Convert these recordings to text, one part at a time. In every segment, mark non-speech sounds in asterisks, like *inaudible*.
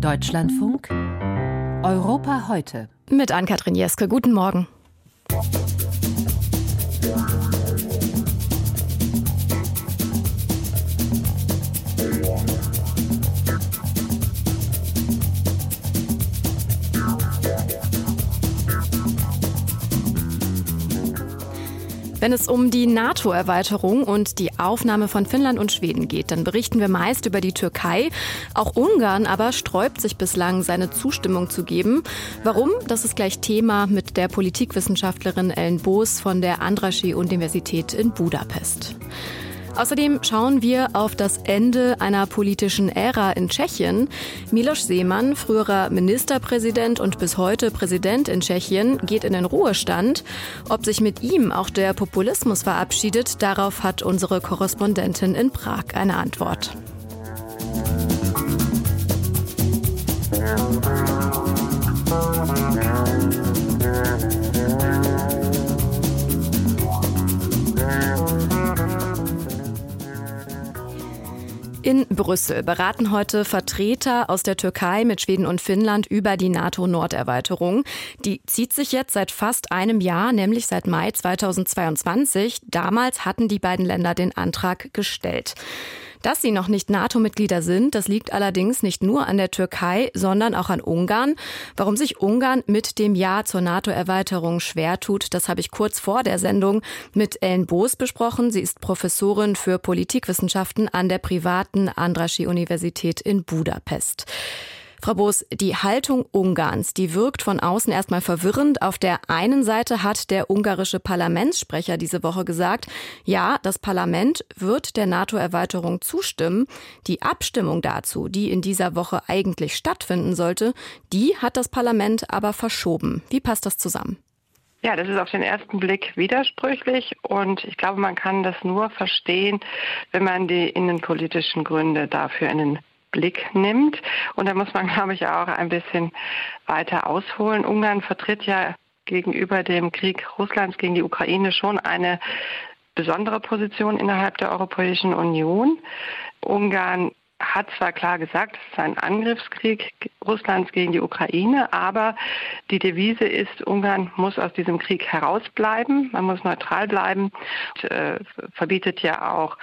Deutschlandfunk Europa heute. Mit Ann-Kathrin Jeske. Guten Morgen. Wenn es um die NATO-Erweiterung und die Aufnahme von Finnland und Schweden geht, dann berichten wir meist über die Türkei. Auch Ungarn aber sträubt sich bislang, seine Zustimmung zu geben. Warum? Das ist gleich Thema mit der Politikwissenschaftlerin Ellen Boos von der Andraschi-Universität in Budapest. Außerdem schauen wir auf das Ende einer politischen Ära in Tschechien. Miloš Seemann, früherer Ministerpräsident und bis heute Präsident in Tschechien, geht in den Ruhestand. Ob sich mit ihm auch der Populismus verabschiedet, darauf hat unsere Korrespondentin in Prag eine Antwort. In Brüssel beraten heute Vertreter aus der Türkei mit Schweden und Finnland über die NATO-Norderweiterung. Die zieht sich jetzt seit fast einem Jahr, nämlich seit Mai 2022. Damals hatten die beiden Länder den Antrag gestellt. Dass sie noch nicht NATO-Mitglieder sind, das liegt allerdings nicht nur an der Türkei, sondern auch an Ungarn. Warum sich Ungarn mit dem Ja zur NATO-Erweiterung schwer tut, das habe ich kurz vor der Sendung mit Ellen Boos besprochen. Sie ist Professorin für Politikwissenschaften an der privaten Andraschi-Universität in Budapest. Frau Boos, die Haltung Ungarns, die wirkt von außen erstmal verwirrend. Auf der einen Seite hat der ungarische Parlamentssprecher diese Woche gesagt, ja, das Parlament wird der NATO-Erweiterung zustimmen. Die Abstimmung dazu, die in dieser Woche eigentlich stattfinden sollte, die hat das Parlament aber verschoben. Wie passt das zusammen? Ja, das ist auf den ersten Blick widersprüchlich und ich glaube, man kann das nur verstehen, wenn man die innenpolitischen Gründe dafür in den Blick nimmt. Und da muss man, *laughs* glaube ich, auch ein bisschen weiter ausholen. Ungarn vertritt ja gegenüber dem Krieg Russlands gegen die Ukraine schon eine besondere Position innerhalb der Europäischen Union. Ungarn hat zwar klar gesagt, es ist ein Angriffskrieg Russlands gegen die Ukraine, aber die Devise ist, Ungarn muss aus diesem Krieg herausbleiben, man muss neutral bleiben, und, äh, verbietet ja auch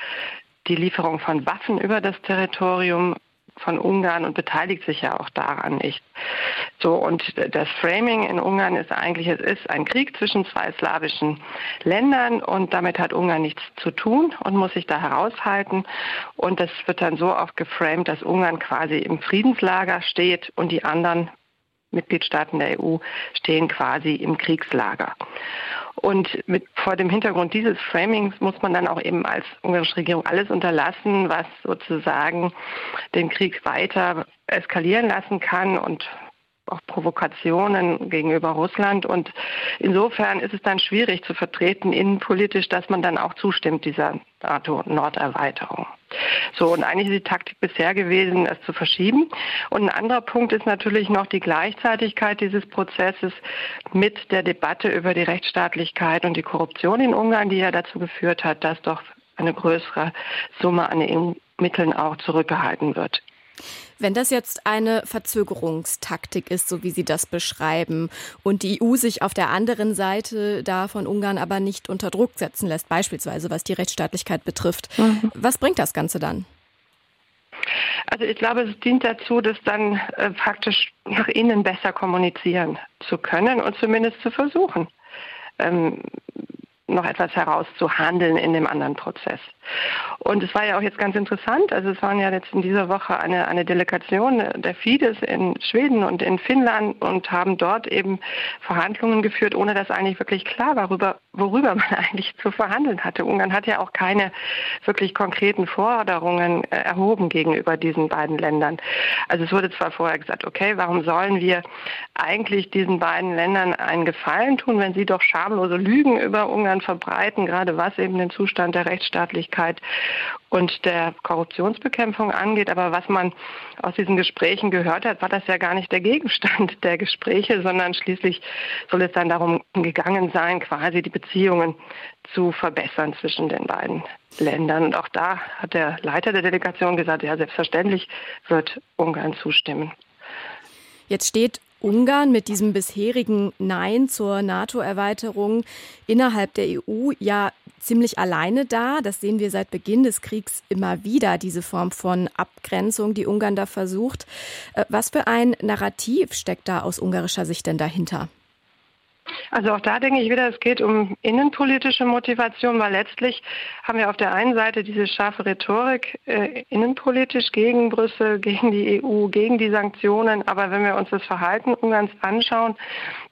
die Lieferung von Waffen über das Territorium von Ungarn und beteiligt sich ja auch daran nicht. So, und das Framing in Ungarn ist eigentlich, es ist ein Krieg zwischen zwei slawischen Ländern und damit hat Ungarn nichts zu tun und muss sich da heraushalten. Und das wird dann so oft geframed, dass Ungarn quasi im Friedenslager steht und die anderen Mitgliedstaaten der EU stehen quasi im Kriegslager. Und mit, vor dem Hintergrund dieses Framings muss man dann auch eben als ungarische Regierung alles unterlassen, was sozusagen den Krieg weiter eskalieren lassen kann und auch Provokationen gegenüber Russland. Und insofern ist es dann schwierig zu vertreten innenpolitisch, dass man dann auch zustimmt dieser NATO-Norderweiterung. So, und eigentlich ist die Taktik bisher gewesen, es zu verschieben. Und ein anderer Punkt ist natürlich noch die Gleichzeitigkeit dieses Prozesses mit der Debatte über die Rechtsstaatlichkeit und die Korruption in Ungarn, die ja dazu geführt hat, dass doch eine größere Summe an EU-Mitteln auch zurückgehalten wird. Wenn das jetzt eine Verzögerungstaktik ist, so wie Sie das beschreiben, und die EU sich auf der anderen Seite da von Ungarn aber nicht unter Druck setzen lässt, beispielsweise was die Rechtsstaatlichkeit betrifft, mhm. was bringt das Ganze dann? Also ich glaube, es dient dazu, das dann äh, praktisch nach innen besser kommunizieren zu können und zumindest zu versuchen. Ähm, noch etwas herauszuhandeln in dem anderen Prozess. Und es war ja auch jetzt ganz interessant, also es waren ja jetzt in dieser Woche eine, eine Delegation der Fidesz in Schweden und in Finnland und haben dort eben Verhandlungen geführt, ohne dass eigentlich wirklich klar war, worüber, worüber man *laughs* eigentlich zu verhandeln hatte. Ungarn hat ja auch keine wirklich konkreten Forderungen äh, erhoben gegenüber diesen beiden Ländern. Also es wurde zwar vorher gesagt, okay, warum sollen wir eigentlich diesen beiden Ländern einen Gefallen tun, wenn sie doch schamlose Lügen über Ungarn Ländern verbreiten, gerade was eben den Zustand der Rechtsstaatlichkeit und der Korruptionsbekämpfung angeht. Aber was man aus diesen Gesprächen gehört hat, war das ja gar nicht der Gegenstand *laughs* der Gespräche, sondern schließlich soll es dann darum gegangen sein, quasi die Beziehungen zu verbessern zwischen den beiden Ländern. Und auch da hat der Leiter der Delegation gesagt, ja, selbstverständlich wird Ungarn zustimmen. Jetzt steht Ungarn mit diesem bisherigen Nein zur NATO-Erweiterung innerhalb der EU ja ziemlich alleine da. Das sehen wir seit Beginn des Kriegs immer wieder, diese Form von Abgrenzung, die Ungarn da versucht. Äh, was für ein Narrativ steckt da aus ungarischer Sicht denn dahinter? Also auch da denke ich wieder, es geht um innenpolitische Motivation, weil letztlich haben wir auf der einen Seite diese scharfe Rhetorik äh, innenpolitisch gegen Brüssel, gegen die EU, gegen die Sanktionen. Aber wenn wir uns das Verhalten Ungarns anschauen,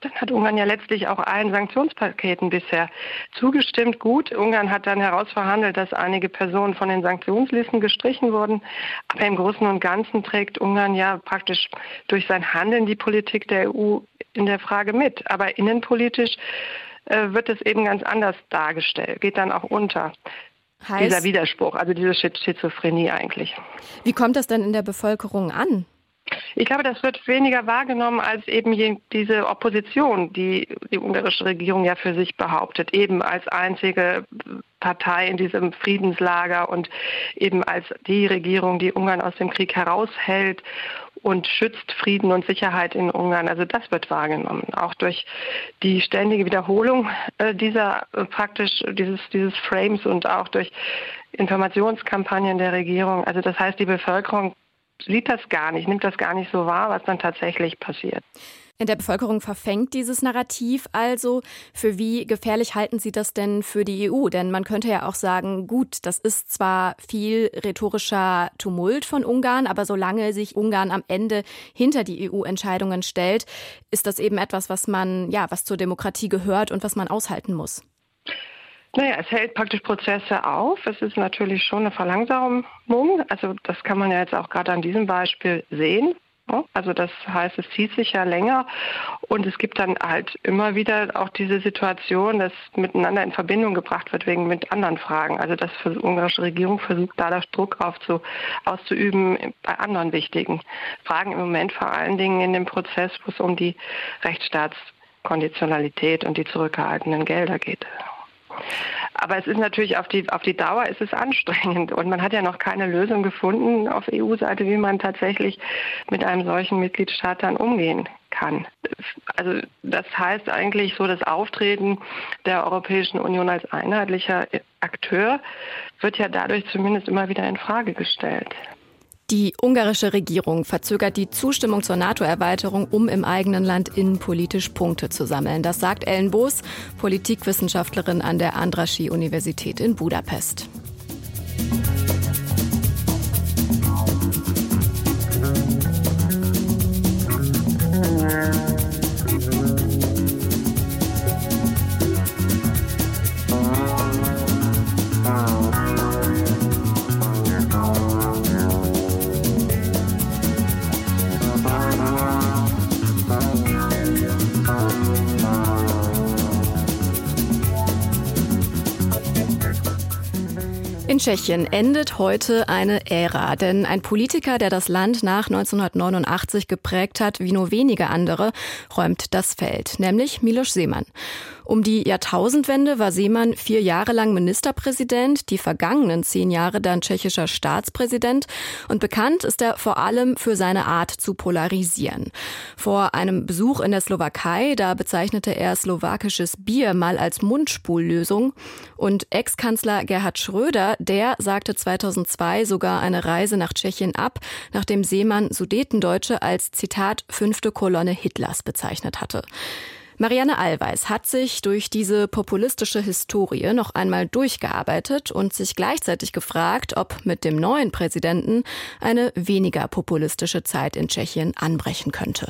dann hat Ungarn ja letztlich auch allen Sanktionspaketen bisher zugestimmt. Gut, Ungarn hat dann herausverhandelt, dass einige Personen von den Sanktionslisten gestrichen wurden. Aber im Großen und Ganzen trägt Ungarn ja praktisch durch sein Handeln die Politik der EU in der Frage mit. Aber innenpolitisch äh, wird es eben ganz anders dargestellt, geht dann auch unter. Heißt, dieser Widerspruch, also diese Schizophrenie eigentlich. Wie kommt das denn in der Bevölkerung an? Ich glaube, das wird weniger wahrgenommen als eben diese Opposition, die die ungarische Regierung ja für sich behauptet, eben als einzige Partei in diesem Friedenslager und eben als die Regierung, die Ungarn aus dem Krieg heraushält und schützt Frieden und Sicherheit in Ungarn. Also das wird wahrgenommen, auch durch die ständige Wiederholung äh, dieser äh, praktisch dieses dieses Frames und auch durch Informationskampagnen der Regierung. Also das heißt, die Bevölkerung sieht das gar nicht, nimmt das gar nicht so wahr, was dann tatsächlich passiert. In der Bevölkerung verfängt dieses Narrativ also. Für wie gefährlich halten Sie das denn für die EU? Denn man könnte ja auch sagen, gut, das ist zwar viel rhetorischer Tumult von Ungarn, aber solange sich Ungarn am Ende hinter die EU-Entscheidungen stellt, ist das eben etwas, was man, ja, was zur Demokratie gehört und was man aushalten muss. Naja, es hält praktisch Prozesse auf. Es ist natürlich schon eine Verlangsamung. Also das kann man ja jetzt auch gerade an diesem Beispiel sehen. Also das heißt, es zieht sich ja länger und es gibt dann halt immer wieder auch diese Situation, dass miteinander in Verbindung gebracht wird wegen mit anderen Fragen. Also dass die ungarische Regierung versucht, da das Druck aufzu, auszuüben bei anderen wichtigen Fragen im Moment vor allen Dingen in dem Prozess, wo es um die Rechtsstaatskonditionalität und die zurückgehaltenen Gelder geht. Aber es ist natürlich auf die, auf die Dauer ist es anstrengend und man hat ja noch keine Lösung gefunden auf EU-Seite, wie man tatsächlich mit einem solchen Mitgliedstaat dann umgehen kann. Also das heißt eigentlich so, das Auftreten der Europäischen Union als einheitlicher Akteur wird ja dadurch zumindest immer wieder in Frage gestellt. Die ungarische Regierung verzögert die Zustimmung zur NATO-Erweiterung, um im eigenen Land innenpolitisch Punkte zu sammeln. Das sagt Ellen Boos, Politikwissenschaftlerin an der Andraschi-Universität in Budapest. Tschechien endet heute eine Ära, denn ein Politiker, der das Land nach 1989 geprägt hat, wie nur wenige andere, räumt das Feld, nämlich Miloš Seemann. Um die Jahrtausendwende war Seemann vier Jahre lang Ministerpräsident, die vergangenen zehn Jahre dann tschechischer Staatspräsident und bekannt ist er vor allem für seine Art zu polarisieren. Vor einem Besuch in der Slowakei, da bezeichnete er slowakisches Bier mal als Mundspullösung und Ex-Kanzler Gerhard Schröder, der sagte 2002 sogar eine Reise nach Tschechien ab, nachdem Seemann Sudetendeutsche als Zitat fünfte Kolonne Hitlers bezeichnet hatte. Marianne Allweis hat sich durch diese populistische Historie noch einmal durchgearbeitet und sich gleichzeitig gefragt, ob mit dem neuen Präsidenten eine weniger populistische Zeit in Tschechien anbrechen könnte.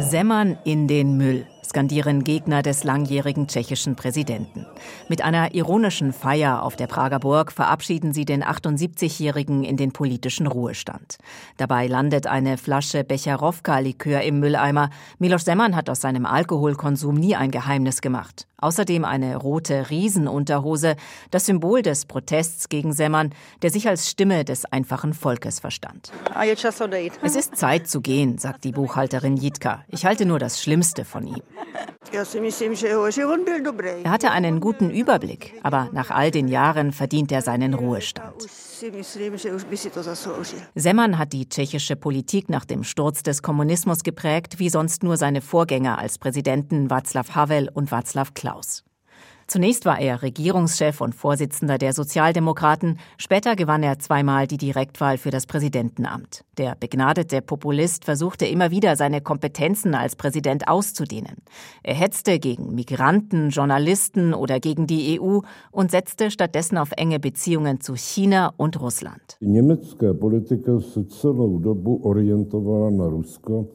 Semmern in den Müll skandieren Gegner des langjährigen tschechischen Präsidenten. Mit einer ironischen Feier auf der Prager Burg verabschieden sie den 78-Jährigen in den politischen Ruhestand. Dabei landet eine Flasche Becherowka-Likör im Mülleimer. Milos Semmern hat aus seinem Alkoholkonsum nie ein Geheimnis gemacht. Außerdem eine rote Riesenunterhose, das Symbol des Protests gegen Semmern, der sich als Stimme des einfachen Volkes verstand. Es ist Zeit zu gehen, sagt die Buchhalterin Jitka. Ich halte nur das Schlimmste von ihm. Er hatte einen guten Überblick, aber nach all den Jahren verdient er seinen Ruhestand. Semmern hat die tschechische Politik nach dem Sturz des Kommunismus geprägt, wie sonst nur seine Vorgänger als Präsidenten Václav Havel und Václav Klaus. Zunächst war er Regierungschef und Vorsitzender der Sozialdemokraten, später gewann er zweimal die Direktwahl für das Präsidentenamt. Der begnadete Populist versuchte immer wieder seine Kompetenzen als Präsident auszudehnen. Er hetzte gegen Migranten, Journalisten oder gegen die EU und setzte stattdessen auf enge Beziehungen zu China und Russland.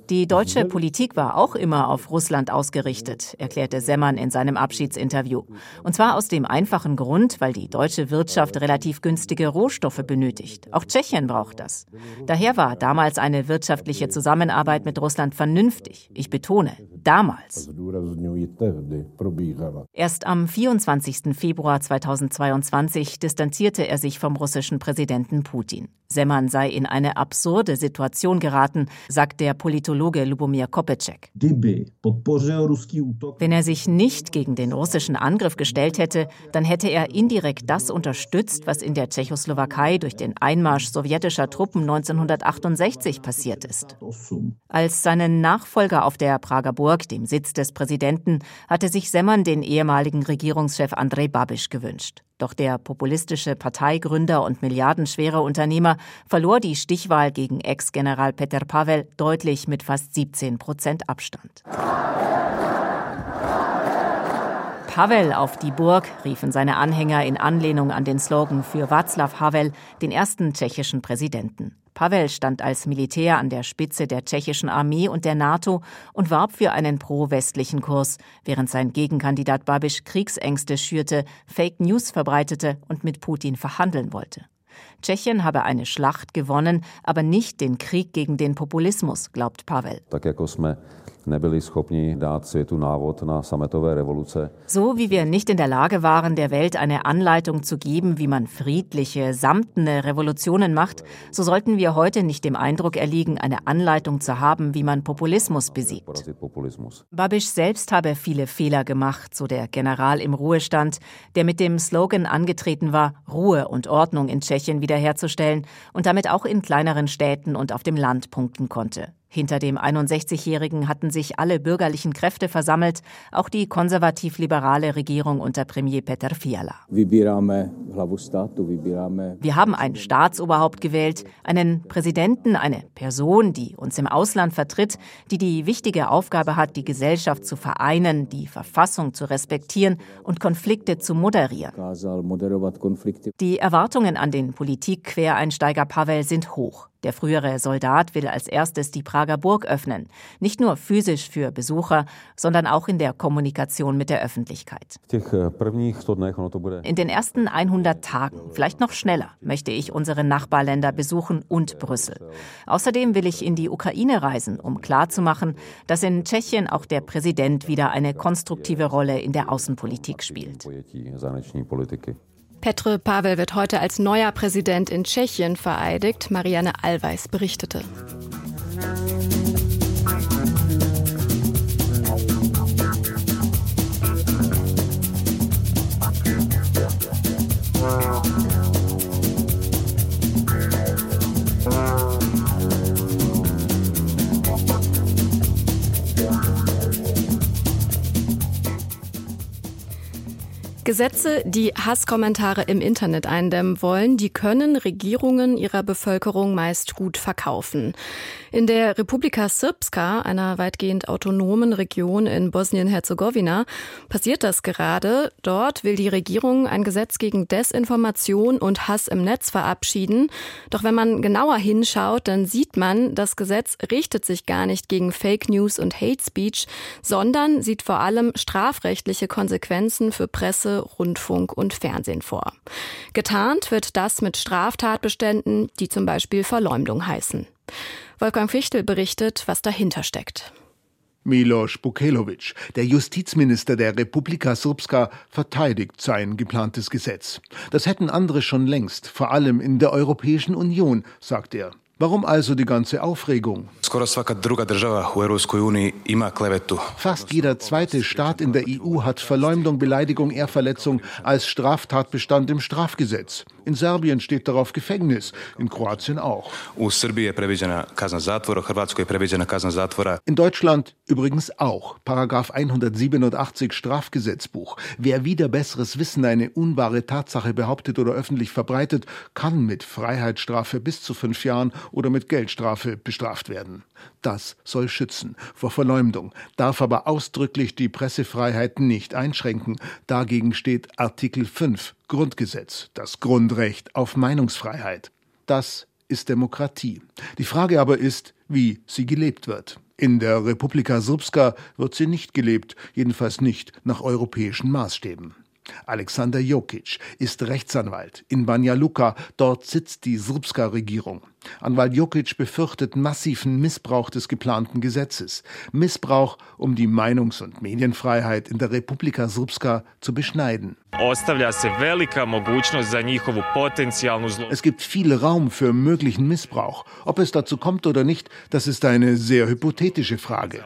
Die deutsche Politik war auch immer auf Russland ausgerichtet, erklärte Semmern in seinem Abschiedsinterview. Und zwar aus dem einfachen Grund, weil die deutsche Wirtschaft relativ günstige Rohstoffe benötigt. Auch Tschechien braucht das. Daher war damals eine wirtschaftliche Zusammenarbeit mit Russland vernünftig. Ich betone, damals. Erst am 24. Februar 2022 distanzierte er sich vom russischen Präsidenten Putin. Semmern sei in eine absurde Situation geraten, sagt der Politologe Lubomir Kopecek. Wenn er sich nicht gegen den russischen Angriff gestellt hätte, dann hätte er indirekt das unterstützt, was in der Tschechoslowakei durch den Einmarsch sowjetischer Truppen 1968 passiert ist. Als seinen Nachfolger auf der Prager Burg, dem Sitz des Präsidenten, hatte sich Semmern den ehemaligen Regierungschef Andrej Babiš gewünscht. Doch der populistische Parteigründer und milliardenschwere Unternehmer verlor die Stichwahl gegen Ex-General Peter Pavel deutlich mit fast 17 Prozent Abstand. Pavel auf die Burg, riefen seine Anhänger in Anlehnung an den Slogan für Václav Havel, den ersten tschechischen Präsidenten. Pavel stand als Militär an der Spitze der tschechischen Armee und der NATO und warb für einen pro-westlichen Kurs, während sein Gegenkandidat Babiš Kriegsängste schürte, Fake News verbreitete und mit Putin verhandeln wollte. Tschechien habe eine Schlacht gewonnen, aber nicht den Krieg gegen den Populismus, glaubt Pavel. So wie wir nicht in der Lage waren, der Welt eine Anleitung zu geben, wie man friedliche, samtene Revolutionen macht, so sollten wir heute nicht dem Eindruck erliegen, eine Anleitung zu haben, wie man Populismus besiegt. Babiš selbst habe viele Fehler gemacht, so der General im Ruhestand, der mit dem Slogan angetreten war, Ruhe und Ordnung in Tschechien wiederherzustellen und damit auch in kleineren Städten und auf dem Land punkten konnte. Hinter dem 61-Jährigen hatten sich alle bürgerlichen Kräfte versammelt, auch die konservativ-liberale Regierung unter Premier Peter Fiala. Wir haben ein Staatsoberhaupt gewählt, einen Präsidenten, eine Person, die uns im Ausland vertritt, die die wichtige Aufgabe hat, die Gesellschaft zu vereinen, die Verfassung zu respektieren und Konflikte zu moderieren. Die Erwartungen an den Politik-Quereinsteiger Pavel sind hoch. Der frühere Soldat will als erstes die Prager Burg öffnen, nicht nur physisch für Besucher, sondern auch in der Kommunikation mit der Öffentlichkeit. In den ersten 100 Tagen, vielleicht noch schneller, möchte ich unsere Nachbarländer besuchen und Brüssel. Außerdem will ich in die Ukraine reisen, um klarzumachen, dass in Tschechien auch der Präsident wieder eine konstruktive Rolle in der Außenpolitik spielt. Petr Pavel wird heute als neuer Präsident in Tschechien vereidigt, Marianne Allweis berichtete. Gesetze, die Hasskommentare im Internet eindämmen wollen, die können Regierungen ihrer Bevölkerung meist gut verkaufen. In der Republika Srpska, einer weitgehend autonomen Region in Bosnien-Herzegowina, passiert das gerade. Dort will die Regierung ein Gesetz gegen Desinformation und Hass im Netz verabschieden. Doch wenn man genauer hinschaut, dann sieht man, das Gesetz richtet sich gar nicht gegen Fake News und Hate Speech, sondern sieht vor allem strafrechtliche Konsequenzen für Presse, Rundfunk und Fernsehen vor. Getarnt wird das mit Straftatbeständen, die zum Beispiel Verleumdung heißen. Wolfgang Fichtel berichtet, was dahinter steckt. Miloš Bukelovic, der Justizminister der Republika Srpska, verteidigt sein geplantes Gesetz. Das hätten andere schon längst, vor allem in der Europäischen Union, sagt er. Warum also die ganze Aufregung? Fast jeder zweite Staat in der EU hat Verleumdung, Beleidigung, Ehrverletzung als Straftatbestand im Strafgesetz. In Serbien steht darauf Gefängnis, in Kroatien auch. In Deutschland übrigens auch. Paragraph 187 Strafgesetzbuch. Wer wieder besseres Wissen eine unwahre Tatsache behauptet oder öffentlich verbreitet, kann mit Freiheitsstrafe bis zu fünf Jahren oder mit Geldstrafe bestraft werden. Das soll schützen vor Verleumdung, darf aber ausdrücklich die Pressefreiheit nicht einschränken. Dagegen steht Artikel 5 Grundgesetz, das Grundrecht auf Meinungsfreiheit. Das ist Demokratie. Die Frage aber ist, wie sie gelebt wird. In der Republika Srpska wird sie nicht gelebt, jedenfalls nicht nach europäischen Maßstäben. Alexander Jokic ist Rechtsanwalt in Banja Luka. Dort sitzt die Srpska-Regierung. Anwalt Jokic befürchtet massiven Missbrauch des geplanten Gesetzes. Missbrauch, um die Meinungs- und Medienfreiheit in der Republika Srpska zu beschneiden. Es gibt viel Raum für möglichen Missbrauch. Ob es dazu kommt oder nicht, das ist eine sehr hypothetische Frage.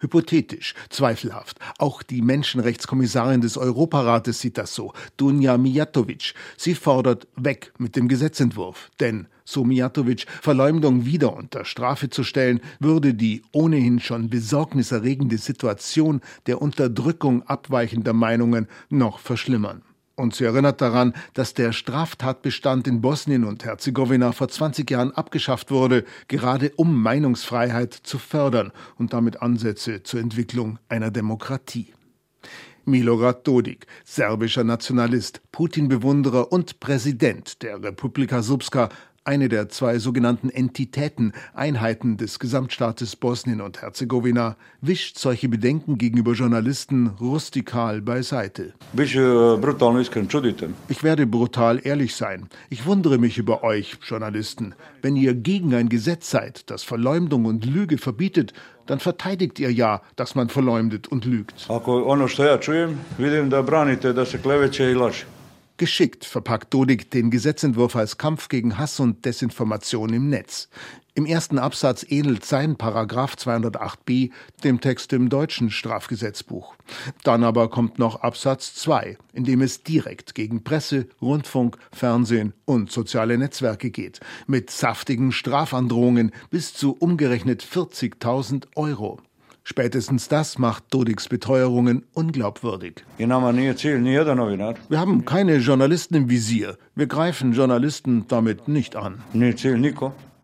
Hypothetisch, zweifelhaft. Auch die Menschenrechtskommissarin des Europarates sieht das so, Dunja Mijatovic. Sie fordert weg mit dem Gesetzentwurf. Denn so Mijatovic, Verleumdung wieder unter Strafe zu stellen, würde die ohnehin schon besorgniserregende Situation der Unterdrückung abweichender Meinungen noch verschlimmern. Und sie erinnert daran, dass der Straftatbestand in Bosnien und Herzegowina vor 20 Jahren abgeschafft wurde, gerade um Meinungsfreiheit zu fördern und damit Ansätze zur Entwicklung einer Demokratie. Milorad Dodik, serbischer Nationalist, Putin-Bewunderer und Präsident der Republika Srpska, eine der zwei sogenannten Entitäten, Einheiten des Gesamtstaates Bosnien und Herzegowina, wischt solche Bedenken gegenüber Journalisten rustikal beiseite. Ich werde brutal ehrlich sein. Ich wundere mich über euch, Journalisten. Wenn ihr gegen ein Gesetz seid, das Verleumdung und Lüge verbietet, dann verteidigt ihr ja, dass man verleumdet und lügt. Geschickt verpackt Dodik den Gesetzentwurf als Kampf gegen Hass und Desinformation im Netz. Im ersten Absatz ähnelt sein Paragraph 208b dem Text im deutschen Strafgesetzbuch. Dann aber kommt noch Absatz 2, in dem es direkt gegen Presse, Rundfunk, Fernsehen und soziale Netzwerke geht, mit saftigen Strafandrohungen bis zu umgerechnet 40.000 Euro. Spätestens das macht Dodiks Beteuerungen unglaubwürdig. Wir haben keine Journalisten im Visier. Wir greifen Journalisten damit nicht an.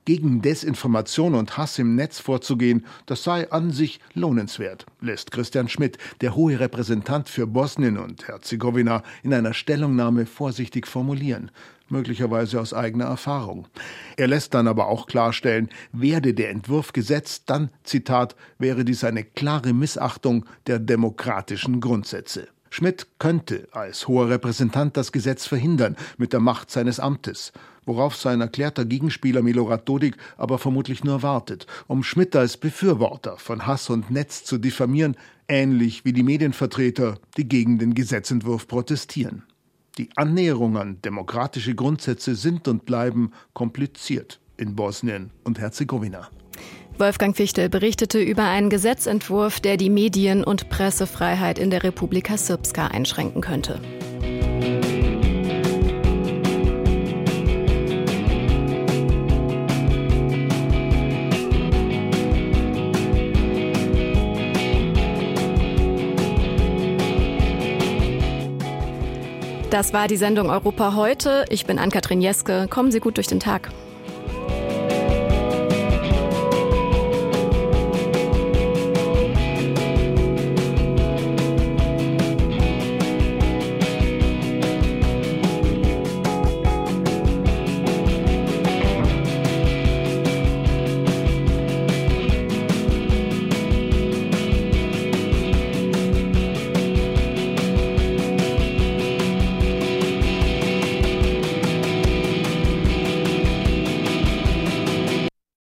Gegen Desinformation und Hass im Netz vorzugehen, das sei an sich lohnenswert, lässt Christian Schmidt, der hohe Repräsentant für Bosnien und Herzegowina, in einer Stellungnahme vorsichtig formulieren möglicherweise aus eigener Erfahrung. Er lässt dann aber auch klarstellen, werde der Entwurf gesetzt, dann, Zitat, wäre dies eine klare Missachtung der demokratischen Grundsätze. Schmidt könnte als hoher Repräsentant das Gesetz verhindern mit der Macht seines Amtes, worauf sein erklärter Gegenspieler Milorad Dodik aber vermutlich nur wartet, um Schmidt als Befürworter von Hass und Netz zu diffamieren, ähnlich wie die Medienvertreter, die gegen den Gesetzentwurf protestieren. Die Annäherung an demokratische Grundsätze sind und bleiben kompliziert in Bosnien und Herzegowina. Wolfgang Fichtel berichtete über einen Gesetzentwurf, der die Medien- und Pressefreiheit in der Republika Srpska einschränken könnte. Das war die Sendung Europa heute. Ich bin Ann-Kathrin Jeske. Kommen Sie gut durch den Tag.